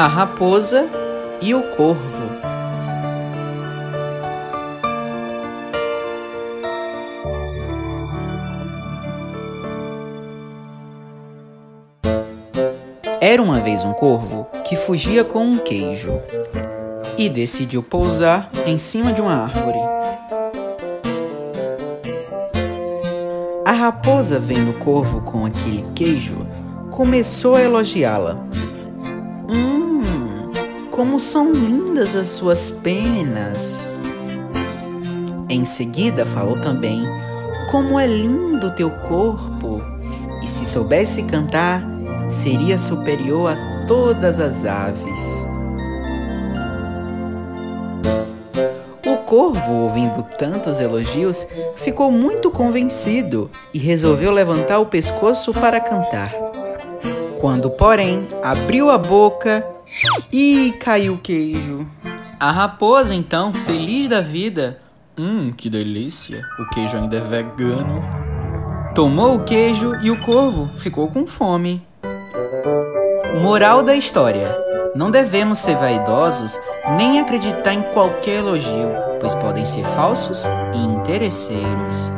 A raposa e o corvo. Era uma vez um corvo que fugia com um queijo e decidiu pousar em cima de uma árvore. A raposa, vendo o corvo com aquele queijo, começou a elogiá-la. Hum, como são lindas as suas penas! Em seguida, falou também: Como é lindo teu corpo! E se soubesse cantar, seria superior a todas as aves. O corvo, ouvindo tantos elogios, ficou muito convencido e resolveu levantar o pescoço para cantar. Quando, porém, abriu a boca e caiu o queijo. A raposa, então, feliz da vida, hum, que delícia, o queijo ainda é vegano. Tomou o queijo e o corvo ficou com fome. Moral da história: Não devemos ser vaidosos nem acreditar em qualquer elogio, pois podem ser falsos e interesseiros.